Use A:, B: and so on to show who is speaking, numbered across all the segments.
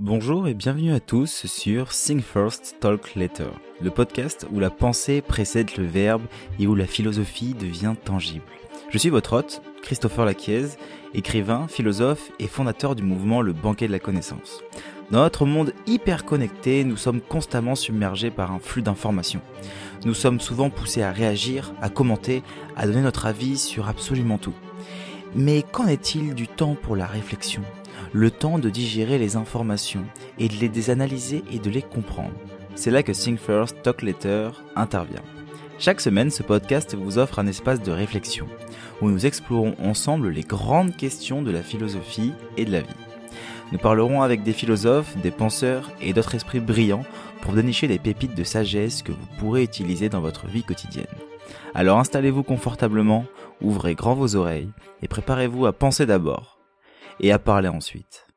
A: Bonjour et bienvenue à tous sur Think First, Talk Later, le podcast où la pensée précède le verbe et où la philosophie devient tangible. Je suis votre hôte, Christopher Laquiez, écrivain, philosophe et fondateur du mouvement Le Banquet de la Connaissance. Dans notre monde hyper connecté, nous sommes constamment submergés par un flux d'informations. Nous sommes souvent poussés à réagir, à commenter, à donner notre avis sur absolument tout. Mais qu'en est-il du temps pour la réflexion? Le temps de digérer les informations et de les analyser et de les comprendre. C'est là que Think First, Talk Later intervient. Chaque semaine, ce podcast vous offre un espace de réflexion où nous explorons ensemble les grandes questions de la philosophie et de la vie. Nous parlerons avec des philosophes, des penseurs et d'autres esprits brillants pour dénicher des pépites de sagesse que vous pourrez utiliser dans votre vie quotidienne. Alors installez-vous confortablement, ouvrez grand vos oreilles et préparez-vous à penser d'abord et à parler ensuite.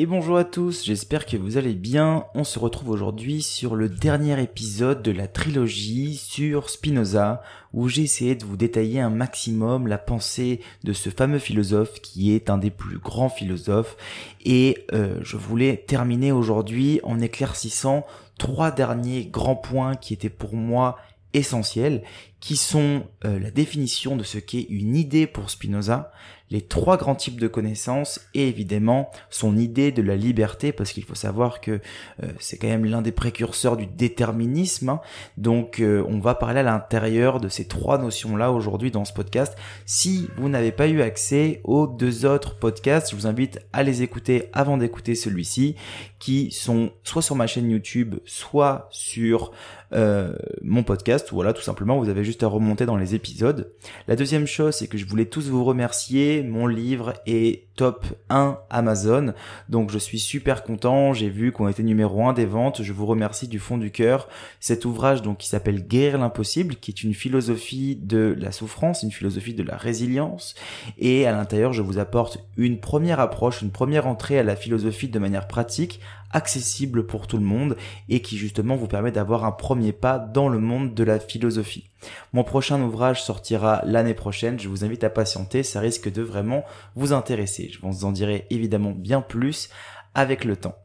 A: Et bonjour à tous, j'espère que vous allez bien. On se retrouve aujourd'hui sur le dernier épisode de la trilogie sur Spinoza, où j'ai essayé de vous détailler un maximum la pensée de ce fameux philosophe qui est un des plus grands philosophes. Et euh, je voulais terminer aujourd'hui en éclaircissant trois derniers grands points qui étaient pour moi essentiels qui sont euh, la définition de ce qu'est une idée pour Spinoza, les trois grands types de connaissances et évidemment son idée de la liberté parce qu'il faut savoir que euh, c'est quand même l'un des précurseurs du déterminisme. Hein. Donc euh, on va parler à l'intérieur de ces trois notions-là aujourd'hui dans ce podcast. Si vous n'avez pas eu accès aux deux autres podcasts, je vous invite à les écouter avant d'écouter celui-ci qui sont soit sur ma chaîne YouTube, soit sur euh, mon podcast. Voilà, tout simplement, vous avez juste à remonter dans les épisodes. La deuxième chose, c'est que je voulais tous vous remercier mon livre est top 1 Amazon. Donc je suis super content. J'ai vu qu'on était numéro 1 des ventes. Je vous remercie du fond du cœur. Cet ouvrage donc qui s'appelle Guérir l'impossible, qui est une philosophie de la souffrance, une philosophie de la résilience. Et à l'intérieur, je vous apporte une première approche, une première entrée à la philosophie de manière pratique accessible pour tout le monde et qui justement vous permet d'avoir un premier pas dans le monde de la philosophie. Mon prochain ouvrage sortira l'année prochaine, je vous invite à patienter, ça risque de vraiment vous intéresser. Je vous en dirai évidemment bien plus avec le temps.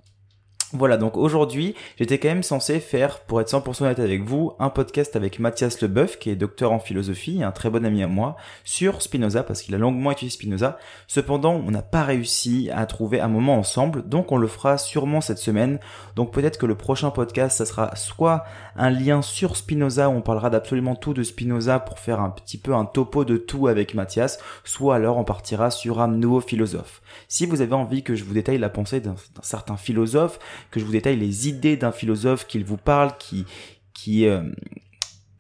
A: Voilà, donc aujourd'hui, j'étais quand même censé faire, pour être 100% honnête avec vous, un podcast avec Mathias Leboeuf, qui est docteur en philosophie, un très bon ami à moi, sur Spinoza, parce qu'il a longuement étudié Spinoza. Cependant, on n'a pas réussi à trouver un moment ensemble, donc on le fera sûrement cette semaine. Donc peut-être que le prochain podcast, ça sera soit un lien sur Spinoza, où on parlera d'absolument tout de Spinoza pour faire un petit peu un topo de tout avec Mathias, soit alors on partira sur un nouveau philosophe. Si vous avez envie que je vous détaille la pensée d'un certain philosophe, que je vous détaille les idées d'un philosophe qu'il vous parle, qui qui euh,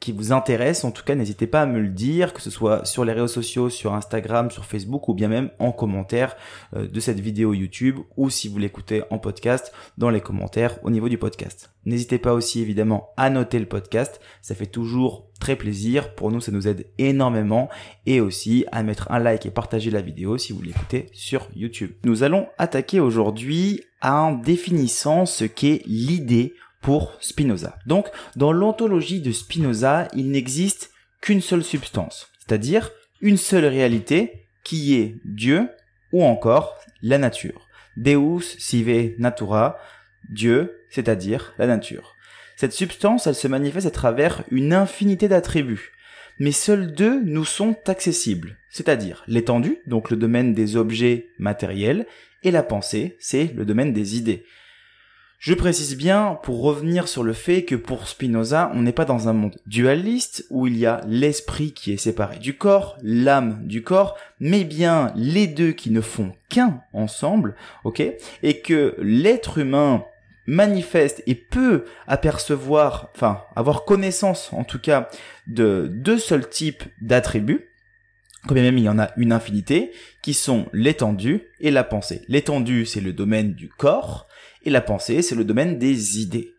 A: qui vous intéresse, en tout cas, n'hésitez pas à me le dire, que ce soit sur les réseaux sociaux, sur Instagram, sur Facebook, ou bien même en commentaire euh, de cette vidéo YouTube, ou si vous l'écoutez en podcast, dans les commentaires au niveau du podcast. N'hésitez pas aussi évidemment à noter le podcast, ça fait toujours très plaisir, pour nous ça nous aide énormément, et aussi à mettre un like et partager la vidéo si vous l'écoutez sur YouTube. Nous allons attaquer aujourd'hui en définissant ce qu'est l'idée pour Spinoza. Donc, dans l'ontologie de Spinoza, il n'existe qu'une seule substance, c'est-à-dire une seule réalité qui est Dieu ou encore la nature. Deus sive natura, Dieu, c'est-à-dire la nature. Cette substance, elle se manifeste à travers une infinité d'attributs, mais seuls deux nous sont accessibles, c'est-à-dire l'étendue, donc le domaine des objets matériels, et la pensée, c'est le domaine des idées. Je précise bien pour revenir sur le fait que pour Spinoza, on n'est pas dans un monde dualiste où il y a l'esprit qui est séparé du corps, l'âme du corps, mais bien les deux qui ne font qu'un ensemble, ok? Et que l'être humain manifeste et peut apercevoir, enfin avoir connaissance en tout cas de deux seuls types d'attributs, comme même il y en a une infinité, qui sont l'étendue et la pensée. L'étendue, c'est le domaine du corps, et la pensée, c'est le domaine des idées.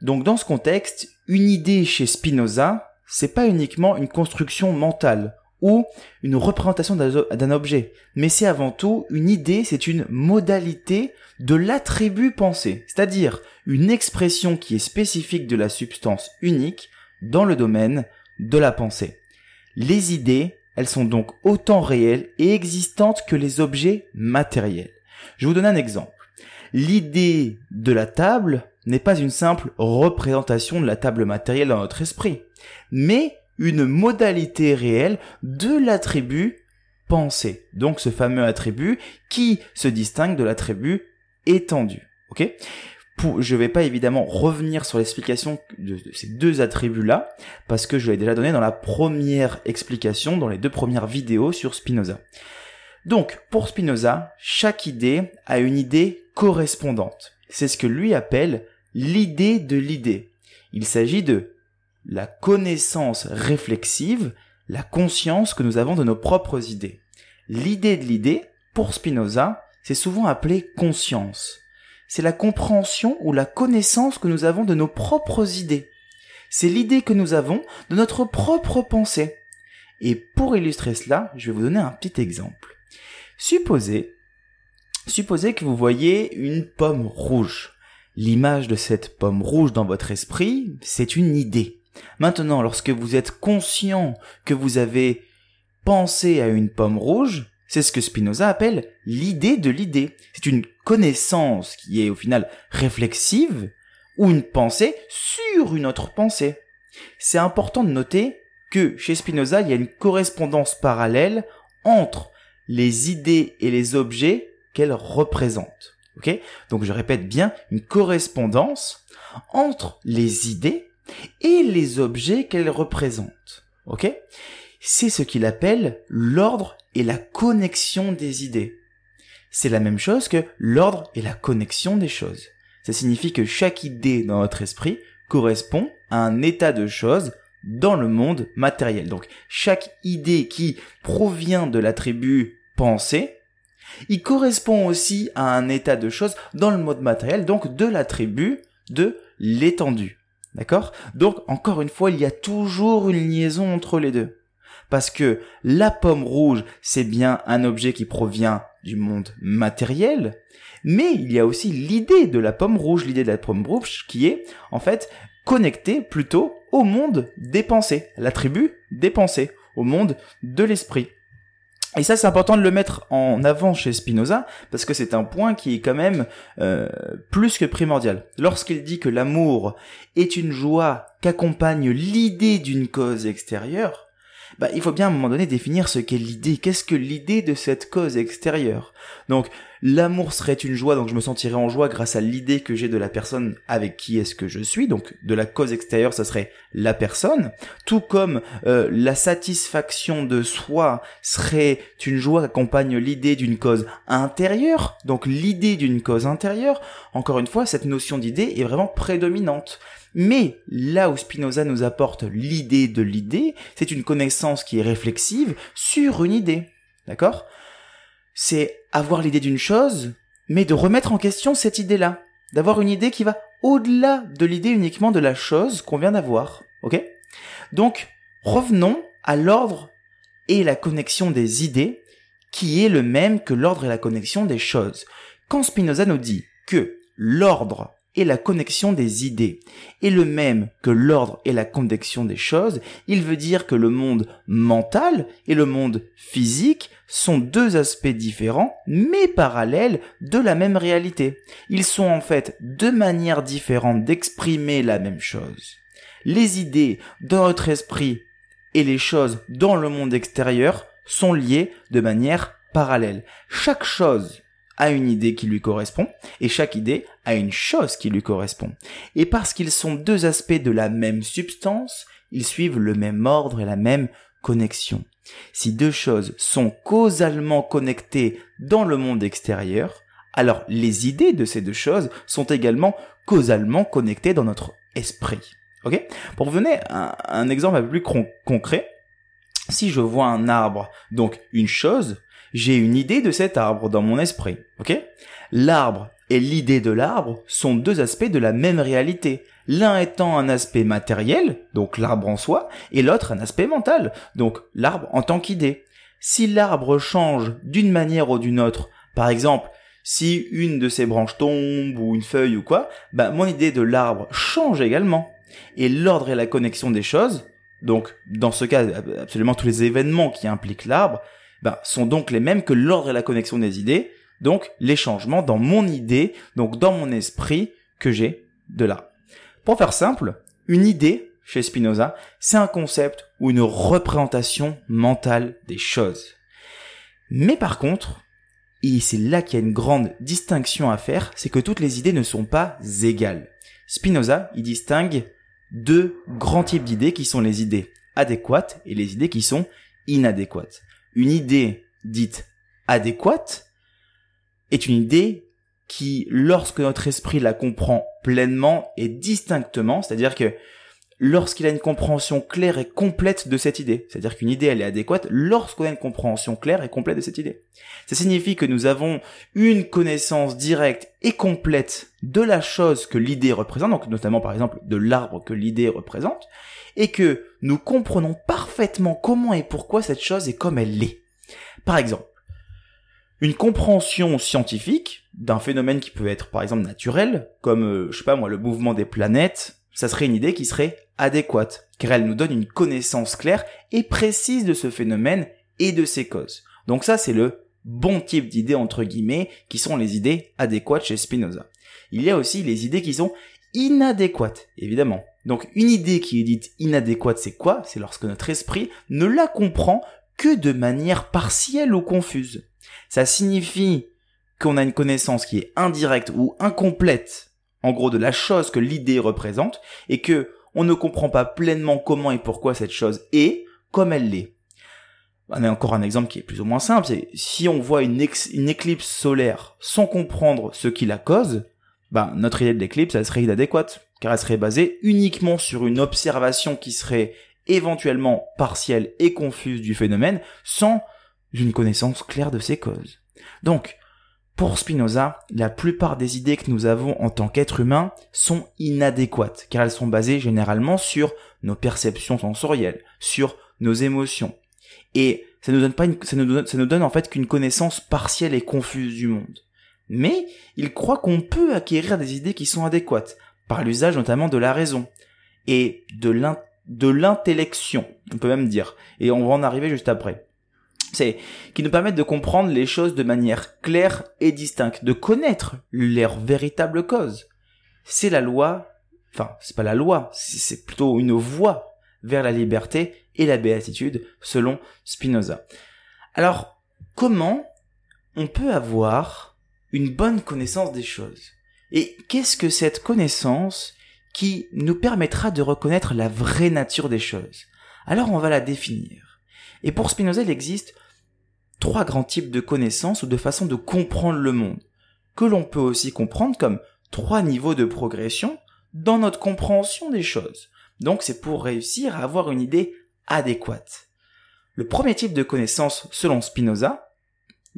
A: Donc dans ce contexte, une idée chez Spinoza, c'est pas uniquement une construction mentale ou une représentation d'un objet, mais c'est avant tout une idée, c'est une modalité de l'attribut pensé, c'est-à-dire une expression qui est spécifique de la substance unique dans le domaine de la pensée. Les idées, elles sont donc autant réelles et existantes que les objets matériels. Je vous donne un exemple. L'idée de la table n'est pas une simple représentation de la table matérielle dans notre esprit, mais une modalité réelle de l'attribut pensée. Donc ce fameux attribut qui se distingue de l'attribut étendu. Ok? Pour, je vais pas évidemment revenir sur l'explication de, ces deux attributs-là, parce que je l'ai déjà donné dans la première explication, dans les deux premières vidéos sur Spinoza. Donc, pour Spinoza, chaque idée a une idée correspondante. C'est ce que lui appelle l'idée de l'idée. Il s'agit de la connaissance réflexive, la conscience que nous avons de nos propres idées. L'idée de l'idée, pour Spinoza, c'est souvent appelé conscience. C'est la compréhension ou la connaissance que nous avons de nos propres idées. C'est l'idée que nous avons de notre propre pensée. Et pour illustrer cela, je vais vous donner un petit exemple. Supposez, supposez que vous voyez une pomme rouge. L'image de cette pomme rouge dans votre esprit, c'est une idée. Maintenant, lorsque vous êtes conscient que vous avez pensé à une pomme rouge, c'est ce que Spinoza appelle l'idée de l'idée. C'est une connaissance qui est au final réflexive ou une pensée sur une autre pensée. C'est important de noter que chez Spinoza, il y a une correspondance parallèle entre les idées et les objets qu'elles représentent. Ok? Donc je répète bien une correspondance entre les idées et les objets qu'elles représentent. Ok? C'est ce qu'il appelle l'ordre et la connexion des idées. C'est la même chose que l'ordre et la connexion des choses. Ça signifie que chaque idée dans notre esprit correspond à un état de choses dans le monde matériel. Donc chaque idée qui provient de l'attribut pensée il correspond aussi à un état de choses dans le mode matériel, donc de l'attribut de l'étendue. D'accord? Donc, encore une fois, il y a toujours une liaison entre les deux. Parce que la pomme rouge, c'est bien un objet qui provient du monde matériel, mais il y a aussi l'idée de la pomme rouge, l'idée de la pomme rouge qui est, en fait, connectée plutôt au monde des pensées, l'attribut des pensées, au monde de l'esprit. Et ça, c'est important de le mettre en avant chez Spinoza, parce que c'est un point qui est quand même euh, plus que primordial. Lorsqu'il dit que l'amour est une joie qu'accompagne l'idée d'une cause extérieure, bah, il faut bien à un moment donné définir ce qu'est l'idée. Qu'est-ce que l'idée de cette cause extérieure? Donc, l'amour serait une joie, donc je me sentirais en joie grâce à l'idée que j'ai de la personne avec qui est-ce que je suis. Donc, de la cause extérieure, ça serait la personne. Tout comme euh, la satisfaction de soi serait une joie qui accompagne l'idée d'une cause intérieure. Donc, l'idée d'une cause intérieure. Encore une fois, cette notion d'idée est vraiment prédominante. Mais là où Spinoza nous apporte l'idée de l'idée, c'est une connaissance qui est réflexive sur une idée. D'accord? C'est avoir l'idée d'une chose, mais de remettre en question cette idée-là. D'avoir une idée qui va au-delà de l'idée uniquement de la chose qu'on vient d'avoir. Ok? Donc, revenons à l'ordre et la connexion des idées, qui est le même que l'ordre et la connexion des choses. Quand Spinoza nous dit que l'ordre et la connexion des idées. Et le même que l'ordre et la connexion des choses, il veut dire que le monde mental et le monde physique sont deux aspects différents, mais parallèles de la même réalité. Ils sont en fait deux manières différentes d'exprimer la même chose. Les idées dans notre esprit et les choses dans le monde extérieur sont liées de manière parallèle. Chaque chose a une idée qui lui correspond, et chaque idée a une chose qui lui correspond. Et parce qu'ils sont deux aspects de la même substance, ils suivent le même ordre et la même connexion. Si deux choses sont causalement connectées dans le monde extérieur, alors les idées de ces deux choses sont également causalement connectées dans notre esprit. Ok? Pour vous donner un, un exemple un peu plus concret, si je vois un arbre, donc une chose, j'ai une idée de cet arbre dans mon esprit, ok? L'arbre et l'idée de l'arbre sont deux aspects de la même réalité. L'un étant un aspect matériel, donc l'arbre en soi, et l'autre un aspect mental, donc l'arbre en tant qu'idée. Si l'arbre change d'une manière ou d'une autre, par exemple, si une de ses branches tombe ou une feuille ou quoi, bah mon idée de l'arbre change également. Et l'ordre et la connexion des choses donc dans ce cas absolument tous les événements qui impliquent l'arbre, ben, sont donc les mêmes que l'ordre et la connexion des idées, donc les changements dans mon idée, donc dans mon esprit que j'ai de là. Pour faire simple, une idée, chez Spinoza, c'est un concept ou une représentation mentale des choses. Mais par contre, et c'est là qu'il y a une grande distinction à faire, c'est que toutes les idées ne sont pas égales. Spinoza, il distingue deux grands types d'idées qui sont les idées adéquates et les idées qui sont inadéquates. Une idée dite adéquate est une idée qui, lorsque notre esprit la comprend pleinement et distinctement, c'est-à-dire que lorsqu'il a une compréhension claire et complète de cette idée. C'est-à-dire qu'une idée, elle est adéquate lorsqu'on a une compréhension claire et complète de cette idée. Ça signifie que nous avons une connaissance directe et complète de la chose que l'idée représente, donc notamment par exemple de l'arbre que l'idée représente, et que nous comprenons parfaitement comment et pourquoi cette chose est comme elle l'est. Par exemple, une compréhension scientifique d'un phénomène qui peut être par exemple naturel, comme euh, je sais pas moi le mouvement des planètes, ça serait une idée qui serait adéquate, car elle nous donne une connaissance claire et précise de ce phénomène et de ses causes. Donc ça, c'est le bon type d'idées entre guillemets, qui sont les idées adéquates chez Spinoza. Il y a aussi les idées qui sont inadéquates, évidemment. Donc une idée qui est dite inadéquate, c'est quoi? C'est lorsque notre esprit ne la comprend que de manière partielle ou confuse. Ça signifie qu'on a une connaissance qui est indirecte ou incomplète en gros de la chose que l'idée représente, et que on ne comprend pas pleinement comment et pourquoi cette chose est comme elle l'est. On a encore un exemple qui est plus ou moins simple, c'est si on voit une, éclipse solaire sans comprendre ce qui la cause, ben, notre idée de l'éclipse, elle serait inadéquate, car elle serait basée uniquement sur une observation qui serait éventuellement partielle et confuse du phénomène, sans une connaissance claire de ses causes. Donc, pour Spinoza, la plupart des idées que nous avons en tant qu'être humain sont inadéquates, car elles sont basées généralement sur nos perceptions sensorielles, sur nos émotions. Et ça nous donne pas ça nous ça nous donne en fait qu'une connaissance partielle et confuse du monde. Mais il croit qu'on peut acquérir des idées qui sont adéquates, par l'usage notamment de la raison, et de l'intellection, on peut même dire. Et on va en arriver juste après c'est qui nous permettent de comprendre les choses de manière claire et distincte, de connaître leur véritable cause. C'est la loi, enfin, c'est pas la loi, c'est plutôt une voie vers la liberté et la béatitude, selon Spinoza. Alors, comment on peut avoir une bonne connaissance des choses Et qu'est-ce que cette connaissance qui nous permettra de reconnaître la vraie nature des choses? Alors, on va la définir. Et pour Spinoza, il existe trois grands types de connaissances ou de façons de comprendre le monde, que l'on peut aussi comprendre comme trois niveaux de progression dans notre compréhension des choses. Donc c'est pour réussir à avoir une idée adéquate. Le premier type de connaissance selon Spinoza,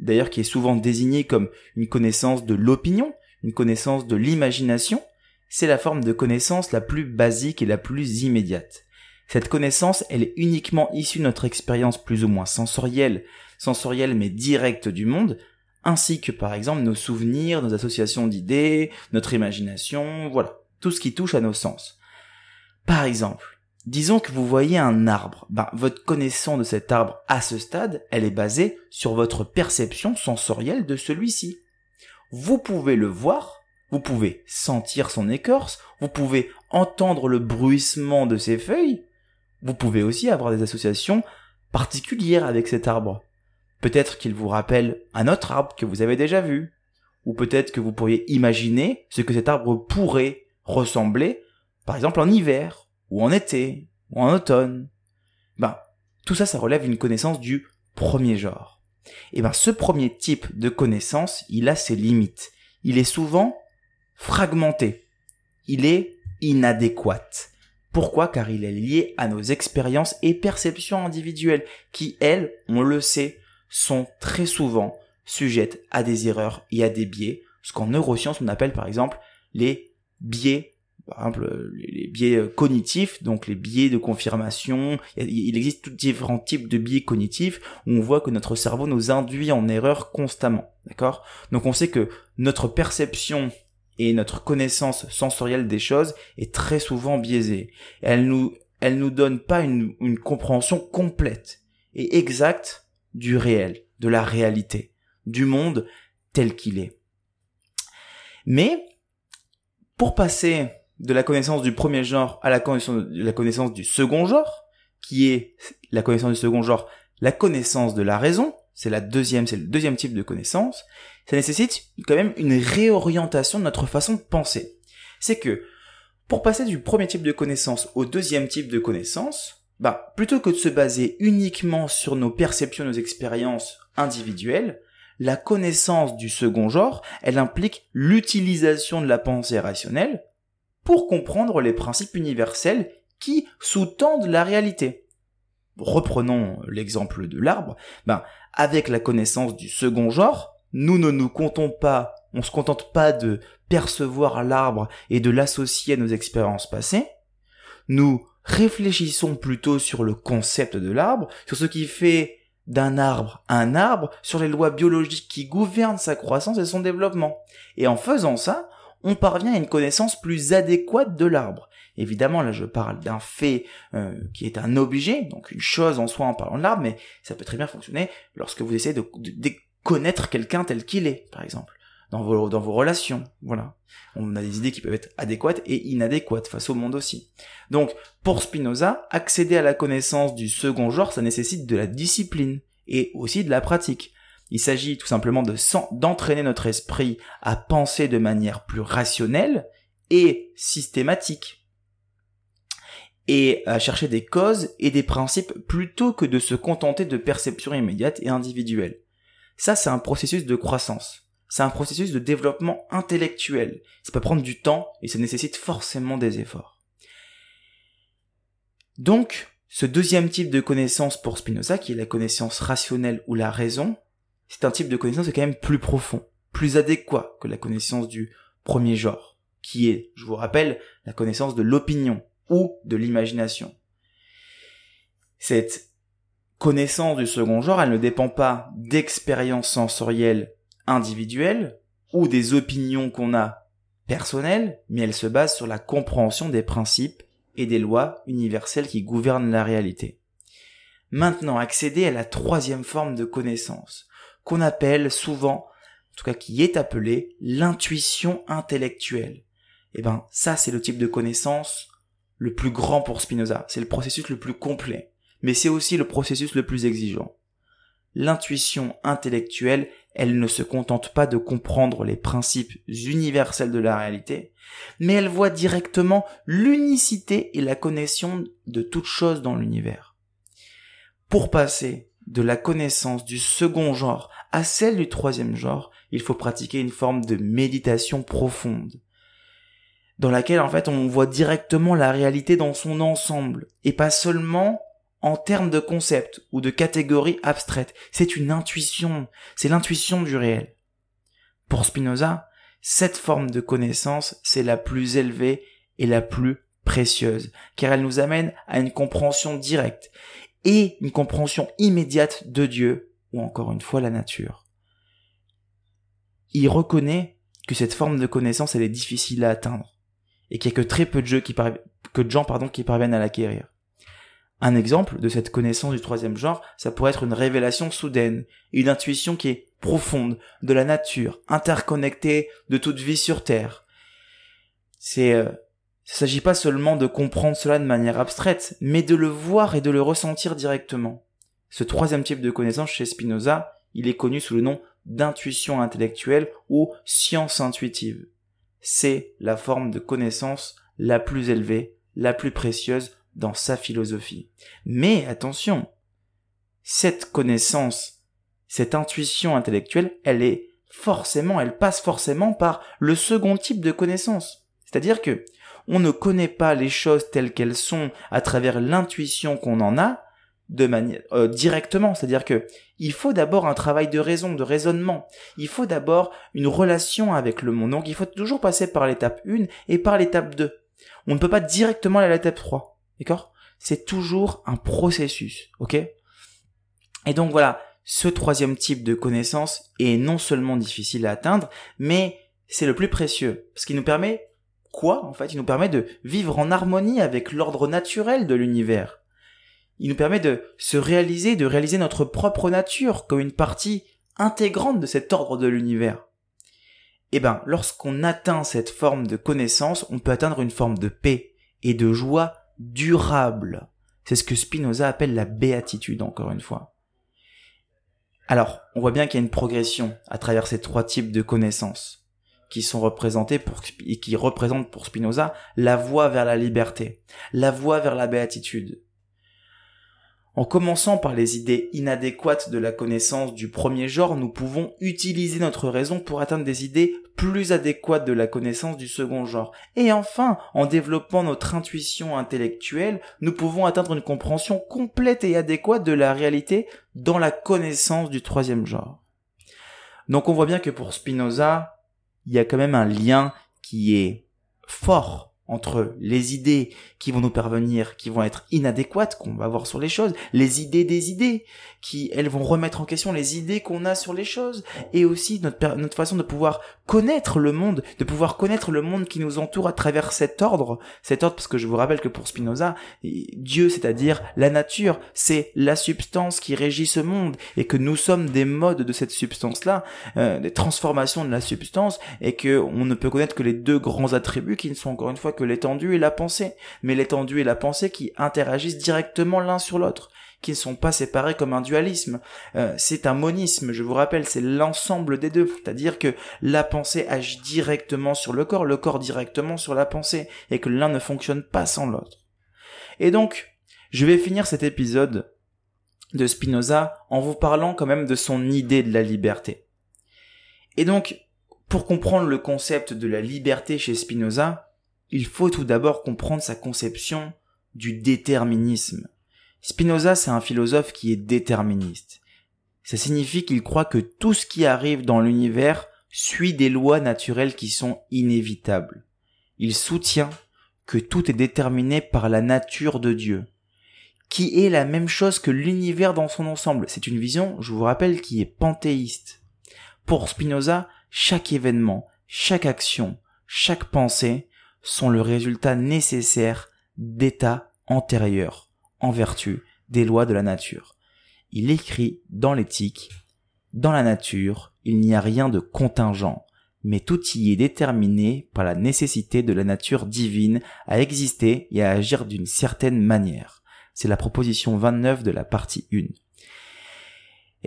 A: d'ailleurs qui est souvent désigné comme une connaissance de l'opinion, une connaissance de l'imagination, c'est la forme de connaissance la plus basique et la plus immédiate. Cette connaissance, elle est uniquement issue de notre expérience plus ou moins sensorielle, sensorielle mais directe du monde, ainsi que par exemple nos souvenirs, nos associations d'idées, notre imagination, voilà, tout ce qui touche à nos sens. Par exemple, disons que vous voyez un arbre, ben, votre connaissance de cet arbre à ce stade, elle est basée sur votre perception sensorielle de celui-ci. Vous pouvez le voir, vous pouvez sentir son écorce, vous pouvez entendre le bruissement de ses feuilles, vous pouvez aussi avoir des associations particulières avec cet arbre. Peut-être qu'il vous rappelle un autre arbre que vous avez déjà vu. Ou peut-être que vous pourriez imaginer ce que cet arbre pourrait ressembler, par exemple en hiver, ou en été, ou en automne. Ben, tout ça, ça relève une connaissance du premier genre. Et ben, ce premier type de connaissance, il a ses limites. Il est souvent fragmenté. Il est inadéquat. Pourquoi? Car il est lié à nos expériences et perceptions individuelles qui, elles, on le sait, sont très souvent sujettes à des erreurs et à des biais, ce qu'en neurosciences on appelle par exemple les biais, par exemple les biais euh, cognitifs, donc les biais de confirmation. Il existe tous différents types de biais cognitifs où on voit que notre cerveau nous induit en erreur constamment, d'accord? Donc on sait que notre perception et notre connaissance sensorielle des choses est très souvent biaisée. Elle nous elle nous donne pas une, une compréhension complète et exacte du réel, de la réalité, du monde tel qu'il est. Mais, pour passer de la connaissance du premier genre à la connaissance, du second genre, qui est la connaissance du second genre, la connaissance de la raison, c'est la deuxième, c'est le deuxième type de connaissance, ça nécessite quand même une réorientation de notre façon de penser. C'est que, pour passer du premier type de connaissance au deuxième type de connaissance, bah, plutôt que de se baser uniquement sur nos perceptions, nos expériences individuelles, la connaissance du second genre, elle implique l'utilisation de la pensée rationnelle pour comprendre les principes universels qui sous-tendent la réalité. Reprenons l'exemple de l'arbre. Ben, avec la connaissance du second genre, nous ne nous comptons pas, on se contente pas de percevoir l'arbre et de l'associer à nos expériences passées. Nous réfléchissons plutôt sur le concept de l'arbre, sur ce qui fait d'un arbre un arbre, sur les lois biologiques qui gouvernent sa croissance et son développement. Et en faisant ça, on parvient à une connaissance plus adéquate de l'arbre. Évidemment, là, je parle d'un fait euh, qui est un objet, donc une chose en soi en parlant de l'arbre, mais ça peut très bien fonctionner lorsque vous essayez de, connaître quelqu'un tel qu'il est, par exemple, dans vos, dans vos relations. Voilà. On a des idées qui peuvent être adéquates et inadéquates face au monde aussi. Donc, pour Spinoza, accéder à la connaissance du second genre, ça nécessite de la discipline et aussi de la pratique. Il s'agit tout simplement de d'entraîner notre esprit à penser de manière plus rationnelle et systématique. Et à chercher des causes et des principes plutôt que de se contenter de perceptions immédiates et individuelles. Ça, c'est un processus de croissance. C'est un processus de développement intellectuel. Ça peut prendre du temps et ça nécessite forcément des efforts. Donc, ce deuxième type de connaissance pour Spinoza, qui est la connaissance rationnelle ou la raison, c'est un type de connaissance qui est quand même plus profond, plus adéquat que la connaissance du premier genre, qui est, je vous rappelle, la connaissance de l'opinion ou de l'imagination. Cette connaissance du second genre, elle ne dépend pas d'expériences sensorielles individuelles ou des opinions qu'on a personnelles, mais elle se base sur la compréhension des principes et des lois universelles qui gouvernent la réalité. Maintenant, accéder à la troisième forme de connaissance, qu'on appelle souvent, en tout cas qui est appelée l'intuition intellectuelle. Eh ben, ça c'est le type de connaissance le plus grand pour Spinoza. C'est le processus le plus complet. Mais c'est aussi le processus le plus exigeant. L'intuition intellectuelle, elle ne se contente pas de comprendre les principes universels de la réalité, mais elle voit directement l'unicité et la connexion de toute chose dans l'univers. Pour passer de la connaissance du second genre à celle du troisième genre, il faut pratiquer une forme de méditation profonde, dans laquelle en fait on voit directement la réalité dans son ensemble, et pas seulement en termes de concepts ou de catégories abstraites. C'est une intuition, c'est l'intuition du réel. Pour Spinoza, cette forme de connaissance, c'est la plus élevée et la plus précieuse, car elle nous amène à une compréhension directe et une compréhension immédiate de Dieu, ou encore une fois la nature. Il reconnaît que cette forme de connaissance, elle est difficile à atteindre, et qu'il n'y a que très peu de, jeux qui que de gens pardon, qui parviennent à l'acquérir. Un exemple de cette connaissance du troisième genre, ça pourrait être une révélation soudaine, une intuition qui est profonde de la nature, interconnectée de toute vie sur Terre. C'est euh, il ne s'agit pas seulement de comprendre cela de manière abstraite, mais de le voir et de le ressentir directement. Ce troisième type de connaissance chez Spinoza, il est connu sous le nom d'intuition intellectuelle ou science intuitive. C'est la forme de connaissance la plus élevée, la plus précieuse dans sa philosophie. Mais attention, cette connaissance, cette intuition intellectuelle, elle est forcément, elle passe forcément par le second type de connaissance. C'est-à-dire que on ne connaît pas les choses telles qu'elles sont à travers l'intuition qu'on en a euh, directement, c'est-à-dire que il faut d'abord un travail de raison, de raisonnement. Il faut d'abord une relation avec le monde. Donc il faut toujours passer par l'étape 1 et par l'étape 2. On ne peut pas directement aller à l'étape 3. D'accord? C'est toujours un processus, OK? Et donc voilà, ce troisième type de connaissance est non seulement difficile à atteindre, mais c'est le plus précieux, parce qu'il nous permet quoi en fait Il nous permet de vivre en harmonie avec l'ordre naturel de l'univers. Il nous permet de se réaliser, de réaliser notre propre nature comme une partie intégrante de cet ordre de l'univers. Eh ben, lorsqu'on atteint cette forme de connaissance, on peut atteindre une forme de paix et de joie durable. C'est ce que Spinoza appelle la béatitude, encore une fois. Alors, on voit bien qu'il y a une progression à travers ces trois types de connaissances qui sont représentés pour, et qui représentent pour Spinoza la voie vers la liberté, la voie vers la béatitude. En commençant par les idées inadéquates de la connaissance du premier genre, nous pouvons utiliser notre raison pour atteindre des idées plus adéquates de la connaissance du second genre. Et enfin, en développant notre intuition intellectuelle, nous pouvons atteindre une compréhension complète et adéquate de la réalité dans la connaissance du troisième genre. Donc on voit bien que pour Spinoza, il y a quand même un lien qui est fort entre les idées qui vont nous parvenir, qui vont être inadéquates, qu'on va voir sur les choses, les idées des idées, qui, elles, vont remettre en question les idées qu'on a sur les choses, et aussi notre, notre façon de pouvoir connaître le monde, de pouvoir connaître le monde qui nous entoure à travers cet ordre, cet ordre, parce que je vous rappelle que pour Spinoza, Dieu, c'est-à-dire la nature, c'est la substance qui régit ce monde, et que nous sommes des modes de cette substance-là, euh, des transformations de la substance, et que on ne peut connaître que les deux grands attributs qui ne sont encore une fois que l'étendue et la pensée, mais l'étendue et la pensée qui interagissent directement l'un sur l'autre, qui ne sont pas séparés comme un dualisme. Euh, c'est un monisme, je vous rappelle, c'est l'ensemble des deux, c'est-à-dire que la pensée agit directement sur le corps, le corps directement sur la pensée, et que l'un ne fonctionne pas sans l'autre. Et donc, je vais finir cet épisode de Spinoza en vous parlant quand même de son idée de la liberté. Et donc, pour comprendre le concept de la liberté chez Spinoza, il faut tout d'abord comprendre sa conception du déterminisme. Spinoza, c'est un philosophe qui est déterministe. Ça signifie qu'il croit que tout ce qui arrive dans l'univers suit des lois naturelles qui sont inévitables. Il soutient que tout est déterminé par la nature de Dieu, qui est la même chose que l'univers dans son ensemble. C'est une vision, je vous rappelle, qui est panthéiste. Pour Spinoza, chaque événement, chaque action, chaque pensée sont le résultat nécessaire d'états antérieurs en vertu des lois de la nature. Il écrit dans l'éthique, dans la nature, il n'y a rien de contingent, mais tout y est déterminé par la nécessité de la nature divine à exister et à agir d'une certaine manière. C'est la proposition 29 de la partie 1. Et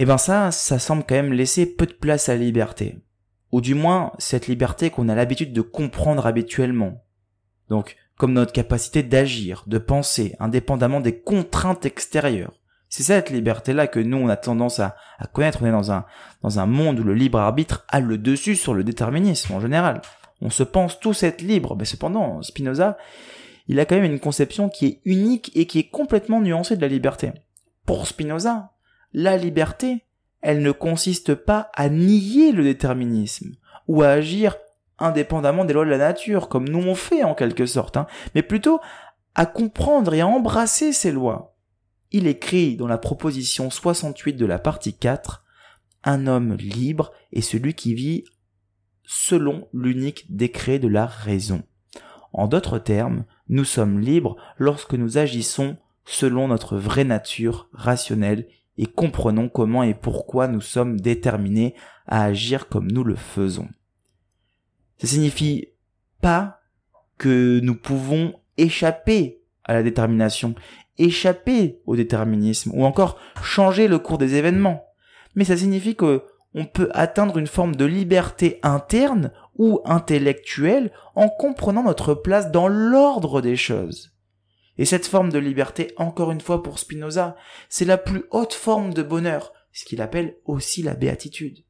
A: eh ben ça, ça semble quand même laisser peu de place à la liberté. Ou du moins, cette liberté qu'on a l'habitude de comprendre habituellement. Donc, comme notre capacité d'agir, de penser, indépendamment des contraintes extérieures. C'est cette liberté-là que nous, on a tendance à, connaître. On est dans un, dans un monde où le libre arbitre a le dessus sur le déterminisme en général. On se pense tous être libres, mais cependant, Spinoza, il a quand même une conception qui est unique et qui est complètement nuancée de la liberté. Pour Spinoza, la liberté, elle ne consiste pas à nier le déterminisme ou à agir indépendamment des lois de la nature, comme nous on fait en quelque sorte, hein, mais plutôt à comprendre et à embrasser ces lois. Il écrit dans la proposition 68 de la partie 4, Un homme libre est celui qui vit selon l'unique décret de la raison. En d'autres termes, nous sommes libres lorsque nous agissons selon notre vraie nature rationnelle et comprenons comment et pourquoi nous sommes déterminés à agir comme nous le faisons. Ça signifie pas que nous pouvons échapper à la détermination, échapper au déterminisme, ou encore changer le cours des événements. Mais ça signifie que on peut atteindre une forme de liberté interne ou intellectuelle en comprenant notre place dans l'ordre des choses. Et cette forme de liberté, encore une fois pour Spinoza, c'est la plus haute forme de bonheur, ce qu'il appelle aussi la béatitude.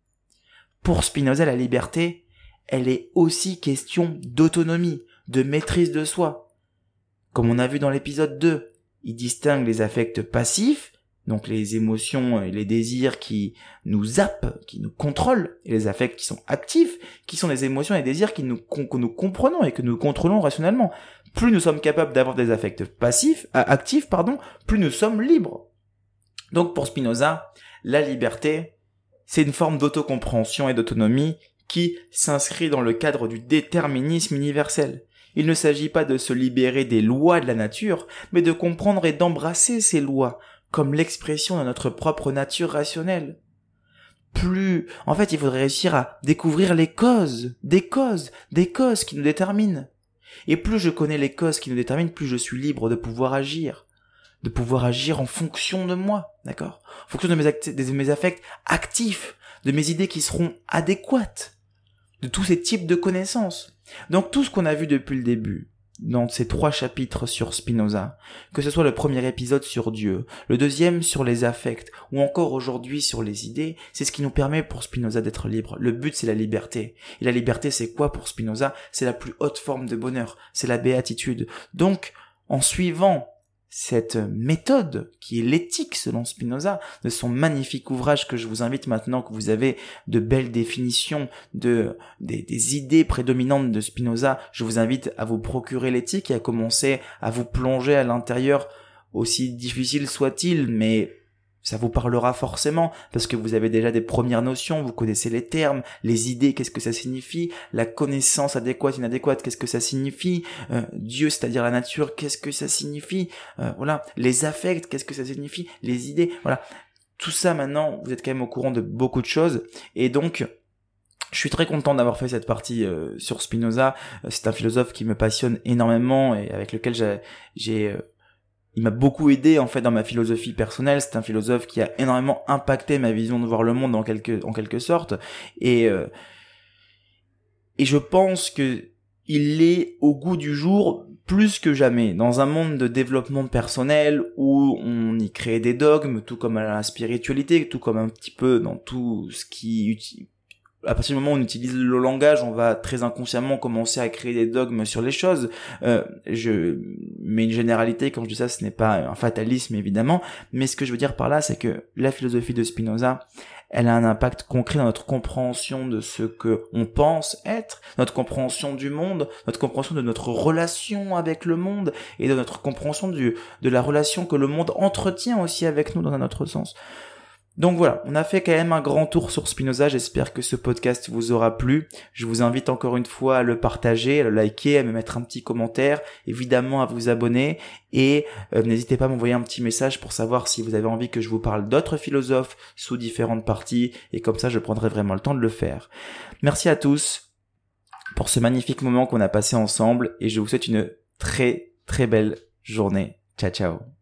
A: Pour Spinoza, la liberté, elle est aussi question d'autonomie, de maîtrise de soi. Comme on a vu dans l'épisode 2, il distingue les affects passifs, donc les émotions et les désirs qui nous zappent, qui nous contrôlent, et les affects qui sont actifs, qui sont les émotions et les désirs que nous comprenons et que nous contrôlons rationnellement. Plus nous sommes capables d'avoir des affects passifs, euh, actifs, pardon, plus nous sommes libres. Donc pour Spinoza, la liberté, c'est une forme d'autocompréhension et d'autonomie qui s'inscrit dans le cadre du déterminisme universel. Il ne s'agit pas de se libérer des lois de la nature, mais de comprendre et d'embrasser ces lois comme l'expression de notre propre nature rationnelle. Plus, en fait, il faudrait réussir à découvrir les causes, des causes, des causes qui nous déterminent. Et plus je connais les causes qui nous déterminent, plus je suis libre de pouvoir agir, de pouvoir agir en fonction de moi, d'accord? En fonction de mes, de mes affects actifs, de mes idées qui seront adéquates, de tous ces types de connaissances. Donc tout ce qu'on a vu depuis le début, dans ces trois chapitres sur Spinoza, que ce soit le premier épisode sur Dieu, le deuxième sur les affects, ou encore aujourd'hui sur les idées, c'est ce qui nous permet pour Spinoza d'être libre. Le but c'est la liberté. Et la liberté c'est quoi pour Spinoza? C'est la plus haute forme de bonheur, c'est la béatitude. Donc, en suivant cette méthode qui est l'éthique selon Spinoza de son magnifique ouvrage que je vous invite maintenant que vous avez de belles définitions de des, des idées prédominantes de Spinoza je vous invite à vous procurer l'éthique et à commencer à vous plonger à l'intérieur aussi difficile soit-il mais ça vous parlera forcément parce que vous avez déjà des premières notions, vous connaissez les termes, les idées, qu'est-ce que ça signifie, la connaissance adéquate, inadéquate, qu'est-ce que ça signifie, euh, Dieu, c'est-à-dire la nature, qu'est-ce que ça signifie, euh, voilà, les affects, qu'est-ce que ça signifie, les idées, voilà. Tout ça maintenant, vous êtes quand même au courant de beaucoup de choses et donc je suis très content d'avoir fait cette partie euh, sur Spinoza. C'est un philosophe qui me passionne énormément et avec lequel j'ai il m'a beaucoup aidé en fait dans ma philosophie personnelle. C'est un philosophe qui a énormément impacté ma vision de voir le monde en quelque en quelque sorte. Et euh, et je pense que il est au goût du jour plus que jamais dans un monde de développement personnel où on y crée des dogmes, tout comme à la spiritualité, tout comme un petit peu dans tout ce qui à partir du moment où on utilise le langage, on va très inconsciemment commencer à créer des dogmes sur les choses. Euh, je mets une généralité quand je dis ça, ce n'est pas un fatalisme évidemment, mais ce que je veux dire par là, c'est que la philosophie de Spinoza, elle a un impact concret dans notre compréhension de ce que on pense être, notre compréhension du monde, notre compréhension de notre relation avec le monde et de notre compréhension du, de la relation que le monde entretient aussi avec nous dans un autre sens. Donc voilà, on a fait quand même un grand tour sur Spinoza, j'espère que ce podcast vous aura plu. Je vous invite encore une fois à le partager, à le liker, à me mettre un petit commentaire, évidemment à vous abonner et euh, n'hésitez pas à m'envoyer un petit message pour savoir si vous avez envie que je vous parle d'autres philosophes sous différentes parties et comme ça je prendrai vraiment le temps de le faire. Merci à tous pour ce magnifique moment qu'on a passé ensemble et je vous souhaite une très très belle journée. Ciao ciao